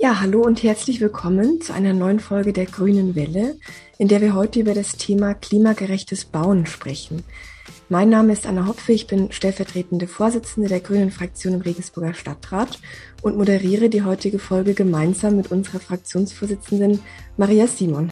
Ja, hallo und herzlich willkommen zu einer neuen Folge der Grünen Welle, in der wir heute über das Thema klimagerechtes Bauen sprechen. Mein Name ist Anna Hopfe, ich bin stellvertretende Vorsitzende der Grünen Fraktion im Regensburger Stadtrat und moderiere die heutige Folge gemeinsam mit unserer Fraktionsvorsitzenden Maria Simon.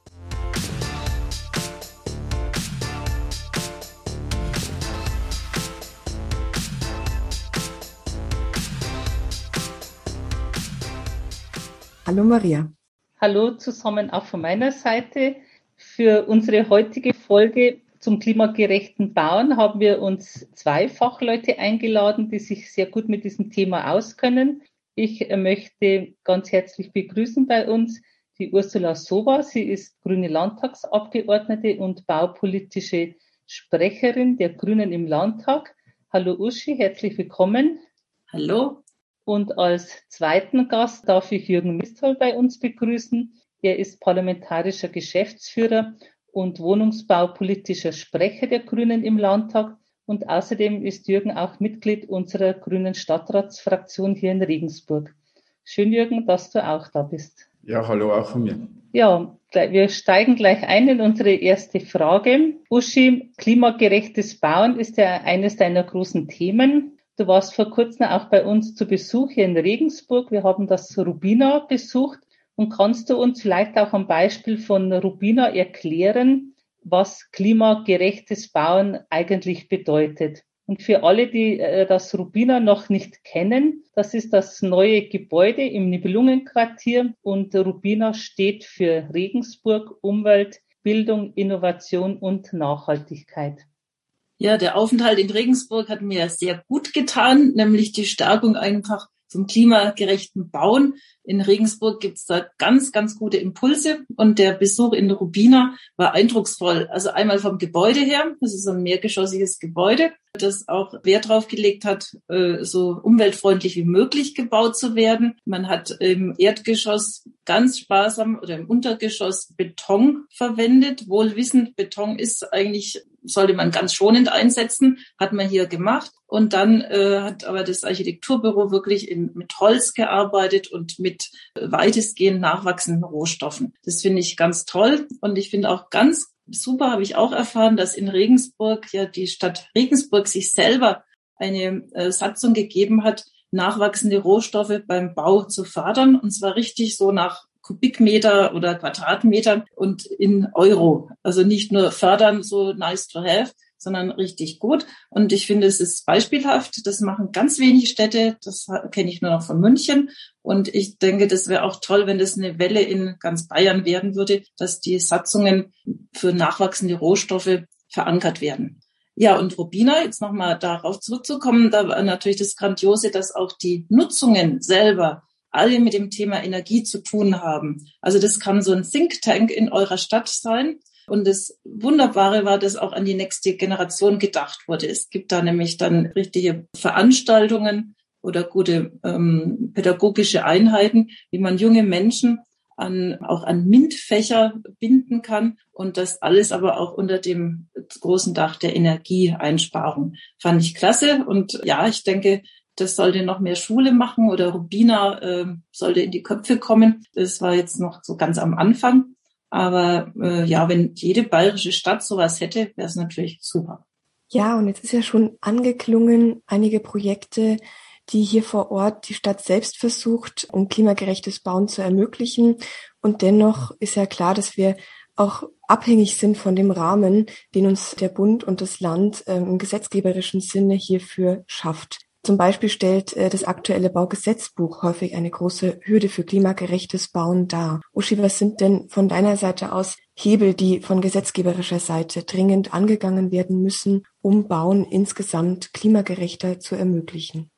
Hallo Maria. Hallo zusammen auch von meiner Seite. Für unsere heutige Folge zum klimagerechten Bauen haben wir uns zwei Fachleute eingeladen, die sich sehr gut mit diesem Thema auskennen. Ich möchte ganz herzlich begrüßen bei uns die Ursula Sowa. Sie ist grüne Landtagsabgeordnete und baupolitische Sprecherin der Grünen im Landtag. Hallo Uschi, herzlich willkommen. Hallo. Und als zweiten Gast darf ich Jürgen Misthol bei uns begrüßen. Er ist parlamentarischer Geschäftsführer und wohnungsbaupolitischer Sprecher der Grünen im Landtag. Und außerdem ist Jürgen auch Mitglied unserer Grünen Stadtratsfraktion hier in Regensburg. Schön, Jürgen, dass du auch da bist. Ja, hallo auch von mir. Ja, wir steigen gleich ein in unsere erste Frage. Uschi, klimagerechtes Bauen ist ja eines deiner großen Themen. Du warst vor kurzem auch bei uns zu Besuch hier in Regensburg. Wir haben das Rubina besucht. Und kannst du uns vielleicht auch am Beispiel von Rubina erklären, was klimagerechtes Bauen eigentlich bedeutet? Und für alle, die äh, das Rubina noch nicht kennen, das ist das neue Gebäude im Nibelungenquartier und Rubina steht für Regensburg, Umwelt, Bildung, Innovation und Nachhaltigkeit. Ja, der Aufenthalt in Regensburg hat mir sehr gut getan, nämlich die Stärkung einfach zum klimagerechten Bauen. In Regensburg gibt's da ganz, ganz gute Impulse und der Besuch in Rubina war eindrucksvoll. Also einmal vom Gebäude her, das ist ein mehrgeschossiges Gebäude, das auch Wert drauf gelegt hat, äh, so umweltfreundlich wie möglich gebaut zu werden. Man hat im Erdgeschoss ganz sparsam oder im Untergeschoss Beton verwendet, wohlwissend, Beton ist eigentlich sollte man ganz schonend einsetzen, hat man hier gemacht. Und dann äh, hat aber das Architekturbüro wirklich in, mit Holz gearbeitet und mit weitestgehend nachwachsenden Rohstoffen. Das finde ich ganz toll. Und ich finde auch ganz super, habe ich auch erfahren, dass in Regensburg ja die Stadt Regensburg sich selber eine äh, Satzung gegeben hat, nachwachsende Rohstoffe beim Bau zu fördern. Und zwar richtig so nach Kubikmeter oder Quadratmeter und in Euro. Also nicht nur fördern, so nice to have, sondern richtig gut. Und ich finde, es ist beispielhaft. Das machen ganz wenige Städte. Das kenne ich nur noch von München. Und ich denke, das wäre auch toll, wenn das eine Welle in ganz Bayern werden würde, dass die Satzungen für nachwachsende Rohstoffe verankert werden. Ja, und Rubina, jetzt nochmal darauf zurückzukommen, da war natürlich das Grandiose, dass auch die Nutzungen selber alle mit dem Thema Energie zu tun haben. Also das kann so ein Think Tank in eurer Stadt sein. Und das Wunderbare war, dass auch an die nächste Generation gedacht wurde. Es gibt da nämlich dann richtige Veranstaltungen oder gute ähm, pädagogische Einheiten, wie man junge Menschen an, auch an MINT-Fächer binden kann und das alles aber auch unter dem großen Dach der Energieeinsparung. Fand ich klasse und ja, ich denke, das sollte noch mehr Schule machen oder Rubina äh, sollte in die Köpfe kommen. Das war jetzt noch so ganz am Anfang. Aber äh, ja, wenn jede bayerische Stadt sowas hätte, wäre es natürlich super. Ja, und jetzt ist ja schon angeklungen, einige Projekte, die hier vor Ort die Stadt selbst versucht, um klimagerechtes Bauen zu ermöglichen. Und dennoch ist ja klar, dass wir auch abhängig sind von dem Rahmen, den uns der Bund und das Land äh, im gesetzgeberischen Sinne hierfür schafft. Zum Beispiel stellt äh, das aktuelle Baugesetzbuch häufig eine große Hürde für klimagerechtes Bauen dar. Uschi, was sind denn von deiner Seite aus Hebel, die von gesetzgeberischer Seite dringend angegangen werden müssen, um Bauen insgesamt klimagerechter zu ermöglichen?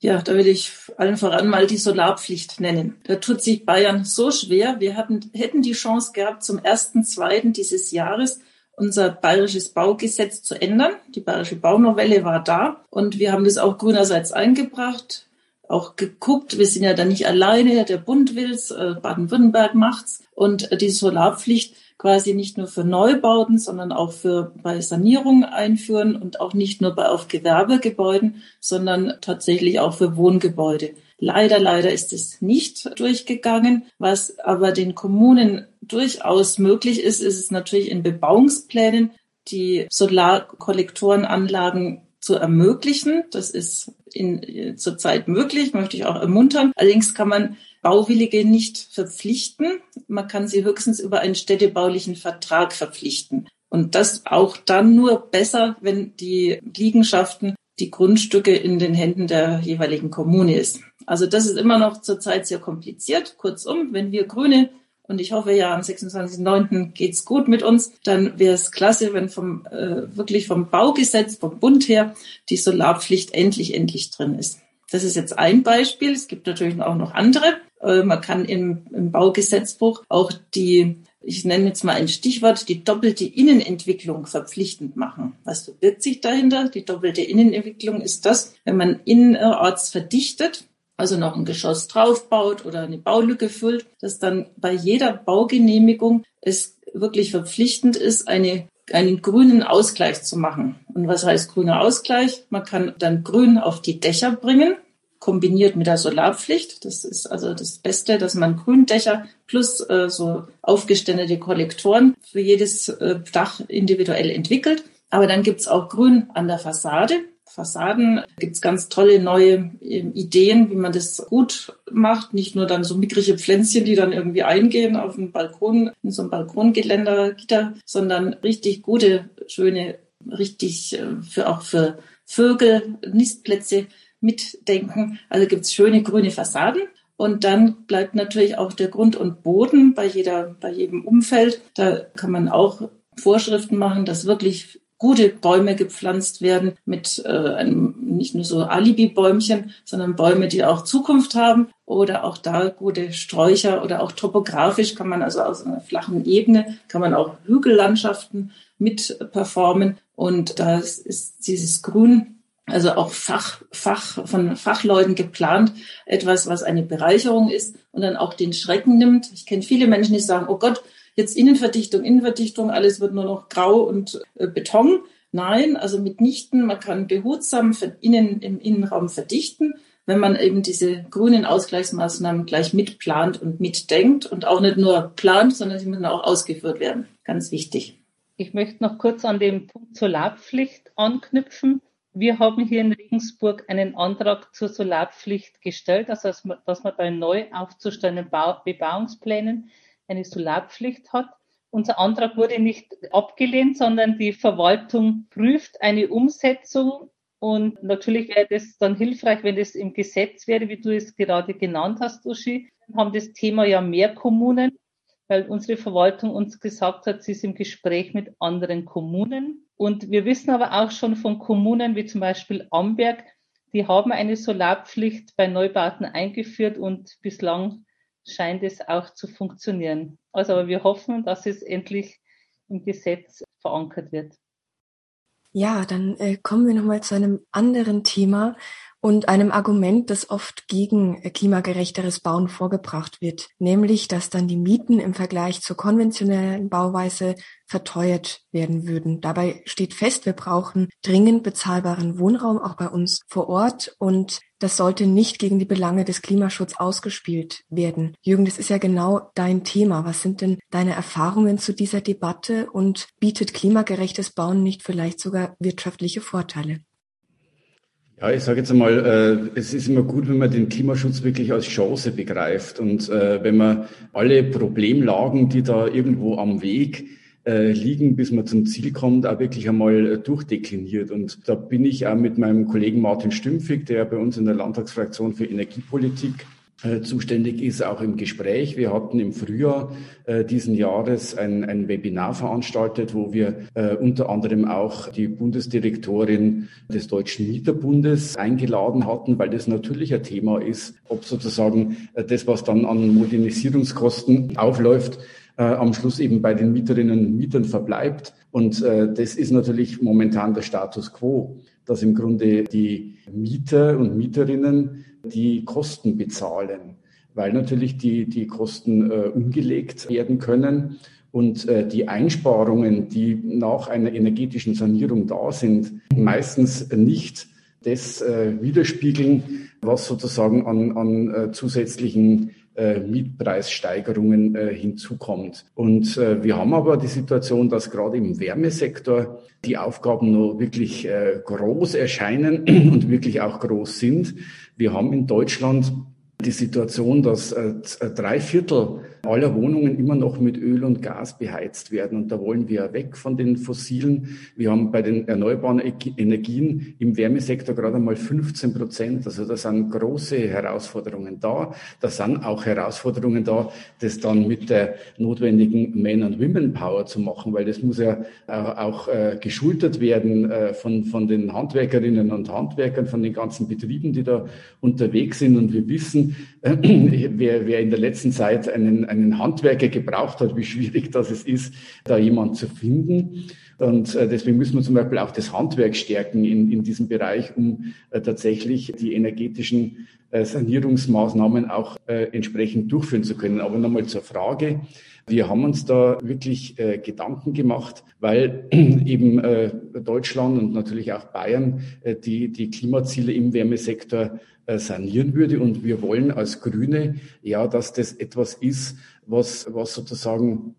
Ja, da will ich allen voran mal die Solarpflicht nennen. Da tut sich Bayern so schwer. Wir hatten, hätten die Chance gehabt, zum ersten, zweiten dieses Jahres unser bayerisches Baugesetz zu ändern. Die bayerische Baunovelle war da und wir haben das auch grünerseits eingebracht, auch geguckt. Wir sind ja da nicht alleine, der Bund will's, äh, Baden-Württemberg macht's und die Solarpflicht quasi nicht nur für Neubauten, sondern auch für bei Sanierung einführen und auch nicht nur bei auf Gewerbegebäuden, sondern tatsächlich auch für Wohngebäude. Leider, leider ist es nicht durchgegangen. Was aber den Kommunen durchaus möglich ist, ist es natürlich in Bebauungsplänen die Solarkollektorenanlagen zu ermöglichen. Das ist in, zurzeit möglich, möchte ich auch ermuntern. Allerdings kann man Bauwillige nicht verpflichten. Man kann sie höchstens über einen städtebaulichen Vertrag verpflichten. Und das auch dann nur besser, wenn die Liegenschaften, die Grundstücke in den Händen der jeweiligen Kommune ist. Also das ist immer noch zurzeit sehr kompliziert. Kurzum, wenn wir Grüne und ich hoffe ja, am 26.09. geht's gut mit uns. Dann wäre es klasse, wenn vom äh, wirklich vom Baugesetz, vom Bund her, die Solarpflicht endlich, endlich drin ist. Das ist jetzt ein Beispiel. Es gibt natürlich auch noch andere. Äh, man kann im, im Baugesetzbuch auch die ich nenne jetzt mal ein Stichwort, die doppelte Innenentwicklung verpflichtend machen. Was verbirgt sich dahinter? Die doppelte Innenentwicklung ist das, wenn man innerorts verdichtet, also noch ein Geschoss draufbaut oder eine Baulücke füllt, dass dann bei jeder Baugenehmigung es wirklich verpflichtend ist, eine, einen grünen Ausgleich zu machen. Und was heißt grüner Ausgleich? Man kann dann Grün auf die Dächer bringen, kombiniert mit der Solarpflicht. Das ist also das Beste, dass man Gründächer plus äh, so aufgeständete Kollektoren für jedes äh, Dach individuell entwickelt. Aber dann gibt's auch Grün an der Fassade. Fassaden gibt es ganz tolle neue ähm, Ideen, wie man das gut macht. Nicht nur dann so mickrige Pflänzchen, die dann irgendwie eingehen auf dem Balkon, in so einem Balkongeländer, Gitter, sondern richtig gute, schöne, richtig äh, für auch für Vögel, Nistplätze mitdenken. Also gibt es schöne grüne Fassaden. Und dann bleibt natürlich auch der Grund und Boden bei jeder, bei jedem Umfeld. Da kann man auch Vorschriften machen, dass wirklich gute Bäume gepflanzt werden mit äh, einem, nicht nur so Alibi-Bäumchen, sondern Bäume, die auch Zukunft haben oder auch da gute Sträucher oder auch topografisch kann man also aus einer flachen Ebene kann man auch Hügellandschaften mit performen und da ist dieses Grün also auch Fach, Fach, von Fachleuten geplant, etwas, was eine Bereicherung ist und dann auch den Schrecken nimmt. Ich kenne viele Menschen, die sagen, oh Gott, jetzt Innenverdichtung, Innenverdichtung, alles wird nur noch grau und äh, Beton. Nein, also mitnichten, man kann behutsam innen, im Innenraum verdichten, wenn man eben diese grünen Ausgleichsmaßnahmen gleich mitplant und mitdenkt und auch nicht nur plant, sondern sie müssen auch ausgeführt werden. Ganz wichtig. Ich möchte noch kurz an den Punkt Solarpflicht anknüpfen. Wir haben hier in Regensburg einen Antrag zur Solarpflicht gestellt, also dass man bei neu aufzustellenden Bebauungsplänen eine Solarpflicht hat. Unser Antrag wurde nicht abgelehnt, sondern die Verwaltung prüft eine Umsetzung. Und natürlich wäre das dann hilfreich, wenn das im Gesetz wäre, wie du es gerade genannt hast, Uschi. Wir haben das Thema ja mehr Kommunen, weil unsere Verwaltung uns gesagt hat, sie ist im Gespräch mit anderen Kommunen. Und wir wissen aber auch schon von Kommunen wie zum Beispiel Amberg, die haben eine Solarpflicht bei Neubauten eingeführt und bislang scheint es auch zu funktionieren. Also aber wir hoffen, dass es endlich im Gesetz verankert wird. Ja, dann äh, kommen wir nochmal zu einem anderen Thema, und einem Argument, das oft gegen klimagerechteres Bauen vorgebracht wird, nämlich, dass dann die Mieten im Vergleich zur konventionellen Bauweise verteuert werden würden. Dabei steht fest, wir brauchen dringend bezahlbaren Wohnraum auch bei uns vor Ort und das sollte nicht gegen die Belange des Klimaschutzes ausgespielt werden. Jürgen, das ist ja genau dein Thema. Was sind denn deine Erfahrungen zu dieser Debatte und bietet klimagerechtes Bauen nicht vielleicht sogar wirtschaftliche Vorteile? Ja, ich sage jetzt einmal, äh, es ist immer gut, wenn man den Klimaschutz wirklich als Chance begreift und äh, wenn man alle Problemlagen, die da irgendwo am Weg äh, liegen, bis man zum Ziel kommt, auch wirklich einmal äh, durchdekliniert. Und da bin ich auch mit meinem Kollegen Martin Stümpfig, der bei uns in der Landtagsfraktion für Energiepolitik zuständig ist, auch im Gespräch. Wir hatten im Frühjahr äh, diesen Jahres ein, ein Webinar veranstaltet, wo wir äh, unter anderem auch die Bundesdirektorin des Deutschen Mieterbundes eingeladen hatten, weil das natürlich ein Thema ist, ob sozusagen äh, das, was dann an Modernisierungskosten aufläuft, äh, am Schluss eben bei den Mieterinnen und Mietern verbleibt. Und äh, das ist natürlich momentan der Status quo, dass im Grunde die Mieter und Mieterinnen die Kosten bezahlen, weil natürlich die, die Kosten äh, umgelegt werden können und äh, die Einsparungen, die nach einer energetischen Sanierung da sind, meistens nicht das äh, widerspiegeln, was sozusagen an, an äh, zusätzlichen äh, Mietpreissteigerungen äh, hinzukommt. Und äh, wir haben aber die Situation, dass gerade im Wärmesektor die Aufgaben noch wirklich äh, groß erscheinen und wirklich auch groß sind. Wir haben in Deutschland die Situation, dass äh, drei Viertel aller Wohnungen immer noch mit Öl und Gas beheizt werden. Und da wollen wir weg von den fossilen. Wir haben bei den erneuerbaren Energien im Wärmesektor gerade einmal 15 Prozent. Also da sind große Herausforderungen da. Da sind auch Herausforderungen da, das dann mit der notwendigen Man- und Women-Power zu machen, weil das muss ja auch äh, geschultert werden von, von den Handwerkerinnen und Handwerkern, von den ganzen Betrieben, die da unterwegs sind. Und wir wissen, wer, wer in der letzten Zeit einen, einen Handwerker gebraucht hat, wie schwierig das es ist, da jemand zu finden. Und äh, deswegen müssen wir zum Beispiel auch das Handwerk stärken in, in diesem Bereich, um äh, tatsächlich die energetischen äh, Sanierungsmaßnahmen auch entsprechend durchführen zu können. Aber nochmal zur Frage. Wir haben uns da wirklich äh, Gedanken gemacht, weil eben äh, Deutschland und natürlich auch Bayern äh, die, die Klimaziele im Wärmesektor äh, sanieren würde. Und wir wollen als Grüne ja, dass das etwas ist, was, was sozusagen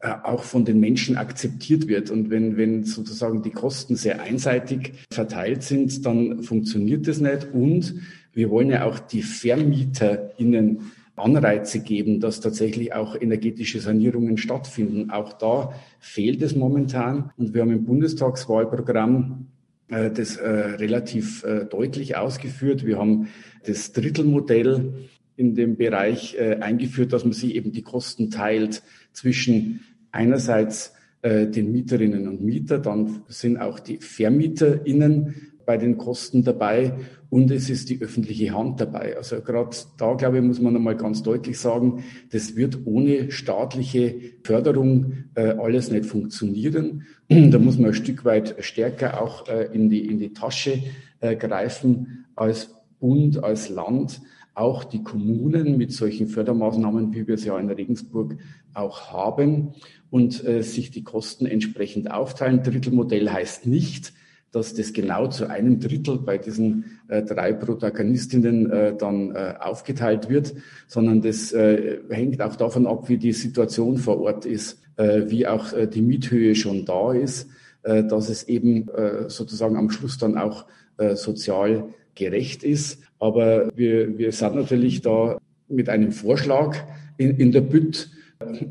äh, auch von den Menschen akzeptiert wird. Und wenn, wenn sozusagen die Kosten sehr einseitig verteilt sind, dann funktioniert das nicht. Und wir wollen ja auch die VermieterInnen Anreize geben, dass tatsächlich auch energetische Sanierungen stattfinden. Auch da fehlt es momentan. Und wir haben im Bundestagswahlprogramm äh, das äh, relativ äh, deutlich ausgeführt. Wir haben das Drittelmodell in dem Bereich eingeführt, dass man sich eben die Kosten teilt zwischen einerseits den Mieterinnen und Mieter, dann sind auch die VermieterInnen bei den Kosten dabei und es ist die öffentliche Hand dabei. Also gerade da, glaube ich, muss man einmal ganz deutlich sagen, das wird ohne staatliche Förderung äh, alles nicht funktionieren. da muss man ein Stück weit stärker auch äh, in, die, in die Tasche äh, greifen als Bund, als Land. Auch die Kommunen mit solchen Fördermaßnahmen, wie wir es ja in Regensburg auch haben, und äh, sich die Kosten entsprechend aufteilen. Drittelmodell heißt nicht, dass das genau zu einem Drittel bei diesen äh, drei Protagonistinnen äh, dann äh, aufgeteilt wird, sondern das äh, hängt auch davon ab, wie die Situation vor Ort ist, äh, wie auch äh, die Miethöhe schon da ist, dass es eben sozusagen am Schluss dann auch sozial gerecht ist. Aber wir, wir sind natürlich da mit einem Vorschlag in, in der Bütt,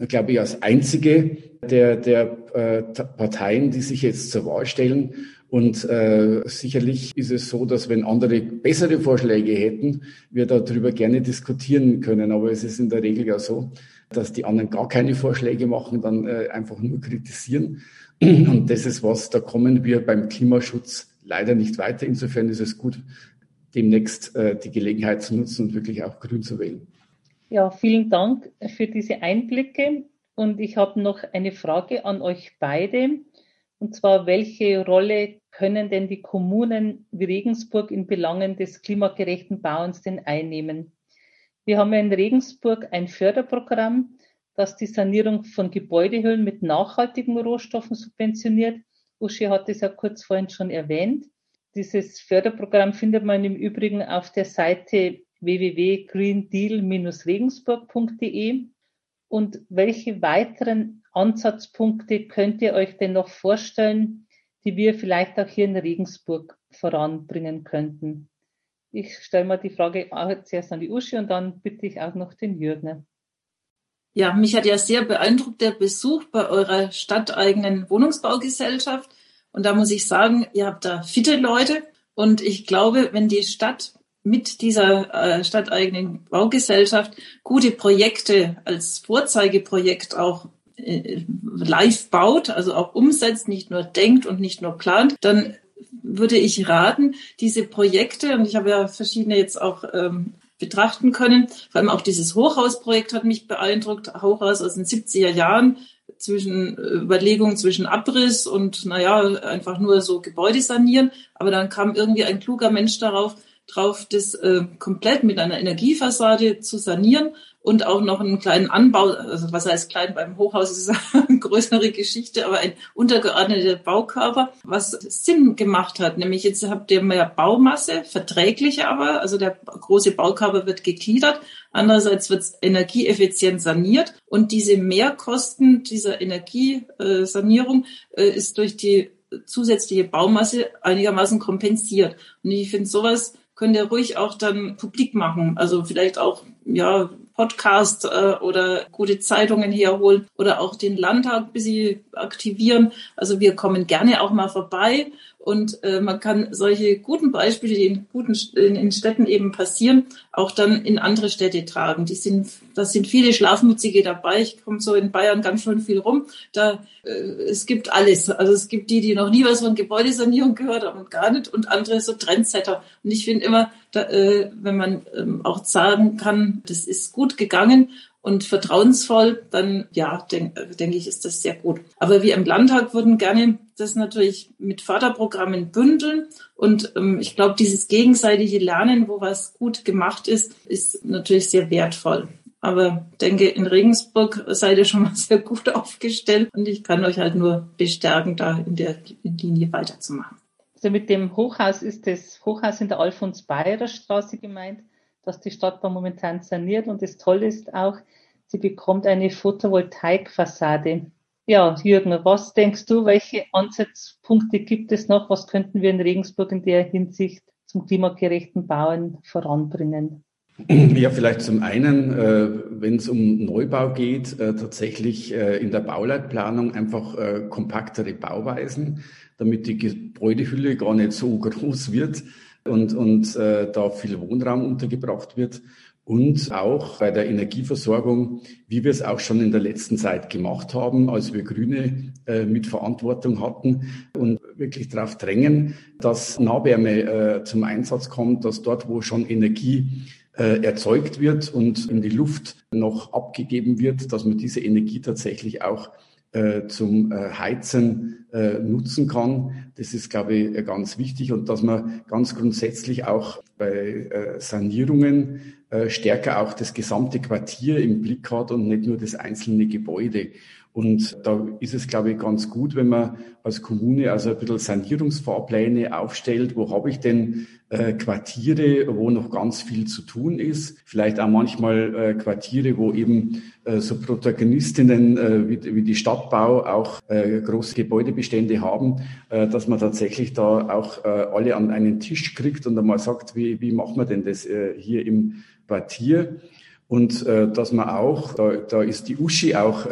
glaube ich, als einzige der, der Parteien, die sich jetzt zur Wahl stellen und äh, sicherlich ist es so, dass wenn andere bessere Vorschläge hätten, wir darüber gerne diskutieren können. Aber es ist in der Regel ja so, dass die anderen gar keine Vorschläge machen, dann äh, einfach nur kritisieren. Und das ist was, da kommen wir beim Klimaschutz leider nicht weiter. Insofern ist es gut, demnächst äh, die Gelegenheit zu nutzen und wirklich auch grün zu wählen. Ja, vielen Dank für diese Einblicke. Und ich habe noch eine Frage an euch beide. Und zwar, welche Rolle können denn die Kommunen wie Regensburg in Belangen des klimagerechten Bauens denn einnehmen? Wir haben in Regensburg ein Förderprogramm, das die Sanierung von Gebäudehüllen mit nachhaltigen Rohstoffen subventioniert. Uschi hat es ja kurz vorhin schon erwähnt. Dieses Förderprogramm findet man im Übrigen auf der Seite www.greendeal-regensburg.de. Und welche weiteren Ansatzpunkte könnt ihr euch denn noch vorstellen, die wir vielleicht auch hier in Regensburg voranbringen könnten? Ich stelle mal die Frage zuerst an die Uschi und dann bitte ich auch noch den Jürgen. Ja, mich hat ja sehr beeindruckt der Besuch bei eurer stadteigenen Wohnungsbaugesellschaft. Und da muss ich sagen, ihr habt da fitte Leute. Und ich glaube, wenn die Stadt mit dieser äh, stadteigenen Baugesellschaft gute Projekte als Vorzeigeprojekt auch live baut, also auch umsetzt, nicht nur denkt und nicht nur plant, dann würde ich raten, diese Projekte, und ich habe ja verschiedene jetzt auch ähm, betrachten können, vor allem auch dieses Hochhausprojekt hat mich beeindruckt, Hochhaus aus den 70er Jahren, zwischen äh, Überlegungen zwischen Abriss und naja, einfach nur so Gebäude sanieren. Aber dann kam irgendwie ein kluger Mensch darauf, drauf, das äh, komplett mit einer Energiefassade zu sanieren und auch noch einen kleinen Anbau, also was heißt klein beim Hochhaus ist eine größere Geschichte, aber ein untergeordneter Baukörper, was Sinn gemacht hat. Nämlich jetzt habt ihr mehr Baumasse, verträglich aber, also der große Baukörper wird gegliedert, andererseits wird energieeffizient saniert und diese Mehrkosten dieser Energiesanierung äh, ist durch die zusätzliche Baumasse einigermaßen kompensiert. Und ich finde, sowas könnt ihr ruhig auch dann publik machen. Also vielleicht auch, ja, Podcast äh, oder gute Zeitungen herholen oder auch den Landtag ein bisschen aktivieren. Also wir kommen gerne auch mal vorbei und äh, man kann solche guten Beispiele, die in guten in, in Städten eben passieren, auch dann in andere Städte tragen. Die sind, da sind viele Schlafmützige dabei. Ich komme so in Bayern ganz schön viel rum. Da äh, es gibt alles. Also es gibt die, die noch nie was von Gebäudesanierung gehört haben und gar nicht, und andere so Trendsetter. Und ich finde immer, da, äh, wenn man ähm, auch sagen kann, das ist gut gegangen und vertrauensvoll, dann ja, denke denk ich, ist das sehr gut. Aber wir im Landtag würden gerne das natürlich mit Förderprogrammen bündeln. Und ähm, ich glaube, dieses gegenseitige Lernen, wo was gut gemacht ist, ist natürlich sehr wertvoll. Aber denke, in Regensburg seid ihr schon mal sehr gut aufgestellt und ich kann euch halt nur bestärken, da in der Linie weiterzumachen. Also mit dem Hochhaus ist das Hochhaus in der Alfons-Bayer Straße gemeint dass die Stadtbahn momentan saniert und das Tolle ist auch, sie bekommt eine Photovoltaikfassade. Ja, Jürgen, was denkst du, welche Ansatzpunkte gibt es noch? Was könnten wir in Regensburg in der Hinsicht zum klimagerechten Bauen voranbringen? Ja, vielleicht zum einen, äh, wenn es um Neubau geht, äh, tatsächlich äh, in der Bauleitplanung einfach kompaktere Bauweisen, damit die Gebäudehülle gar nicht so groß wird und, und äh, da viel Wohnraum untergebracht wird. Und auch bei der Energieversorgung, wie wir es auch schon in der letzten Zeit gemacht haben, als wir Grüne äh, mit Verantwortung hatten und wirklich darauf drängen, dass Nahwärme äh, zum Einsatz kommt, dass dort, wo schon Energie äh, erzeugt wird und in die Luft noch abgegeben wird, dass man diese Energie tatsächlich auch äh, zum äh, Heizen äh, nutzen kann. Das ist, glaube ich, ganz wichtig und dass man ganz grundsätzlich auch bei Sanierungen stärker auch das gesamte Quartier im Blick hat und nicht nur das einzelne Gebäude. Und da ist es, glaube ich, ganz gut, wenn man als Kommune also ein bisschen Sanierungsfahrpläne aufstellt. Wo habe ich denn äh, Quartiere, wo noch ganz viel zu tun ist? Vielleicht auch manchmal äh, Quartiere, wo eben äh, so Protagonistinnen äh, wie, wie, die Stadtbau auch äh, große Gebäudebestände haben, äh, dass man tatsächlich da auch alle an einen Tisch kriegt und einmal sagt, wie, wie macht man denn das hier im Quartier? Und dass man auch, da, da ist die Uschi auch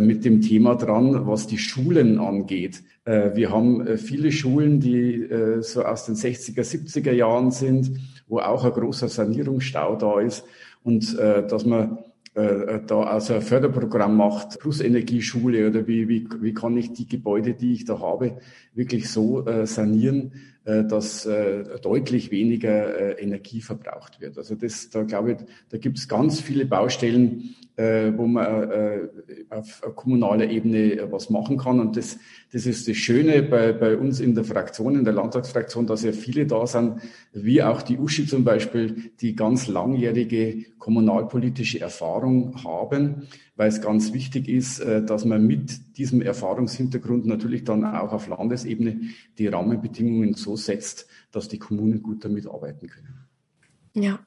mit dem Thema dran, was die Schulen angeht. Äh, wir haben äh, viele Schulen, die so aus den 60er, 70er Jahren sind, wo auch ein großer Sanierungsstau da ist und dass man da also ein Förderprogramm macht, plus Energieschule oder wie, wie, wie kann ich die Gebäude, die ich da habe, wirklich so sanieren, dass deutlich weniger Energie verbraucht wird. Also das, da glaube ich, da gibt es ganz viele Baustellen, äh, wo man äh, auf kommunaler Ebene äh, was machen kann. Und das, das ist das Schöne bei, bei uns in der Fraktion, in der Landtagsfraktion, dass ja viele da sind, wie auch die Uschi zum Beispiel, die ganz langjährige kommunalpolitische Erfahrung haben, weil es ganz wichtig ist, äh, dass man mit diesem Erfahrungshintergrund natürlich dann auch auf Landesebene die Rahmenbedingungen so setzt, dass die Kommunen gut damit arbeiten können. Ja.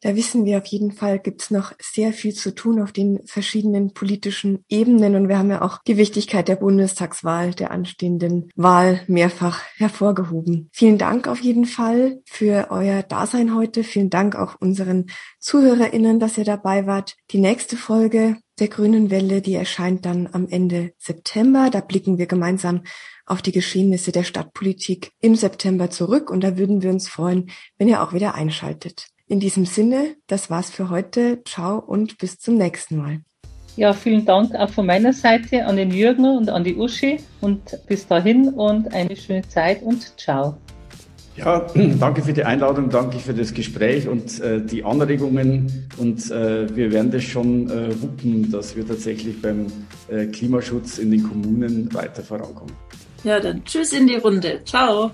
Da wissen wir auf jeden Fall, gibt es noch sehr viel zu tun auf den verschiedenen politischen Ebenen. Und wir haben ja auch die Wichtigkeit der Bundestagswahl, der anstehenden Wahl mehrfach hervorgehoben. Vielen Dank auf jeden Fall für euer Dasein heute. Vielen Dank auch unseren ZuhörerInnen, dass ihr dabei wart. Die nächste Folge der Grünen Welle, die erscheint dann am Ende September. Da blicken wir gemeinsam auf die Geschehnisse der Stadtpolitik im September zurück und da würden wir uns freuen, wenn ihr auch wieder einschaltet. In diesem Sinne, das war's für heute. Ciao und bis zum nächsten Mal. Ja, vielen Dank auch von meiner Seite an den Jürgen und an die Uschi und bis dahin und eine schöne Zeit und ciao. Ja, danke für die Einladung, danke für das Gespräch und äh, die Anregungen und äh, wir werden das schon äh, wuppen, dass wir tatsächlich beim äh, Klimaschutz in den Kommunen weiter vorankommen. Ja, dann tschüss in die Runde. Ciao.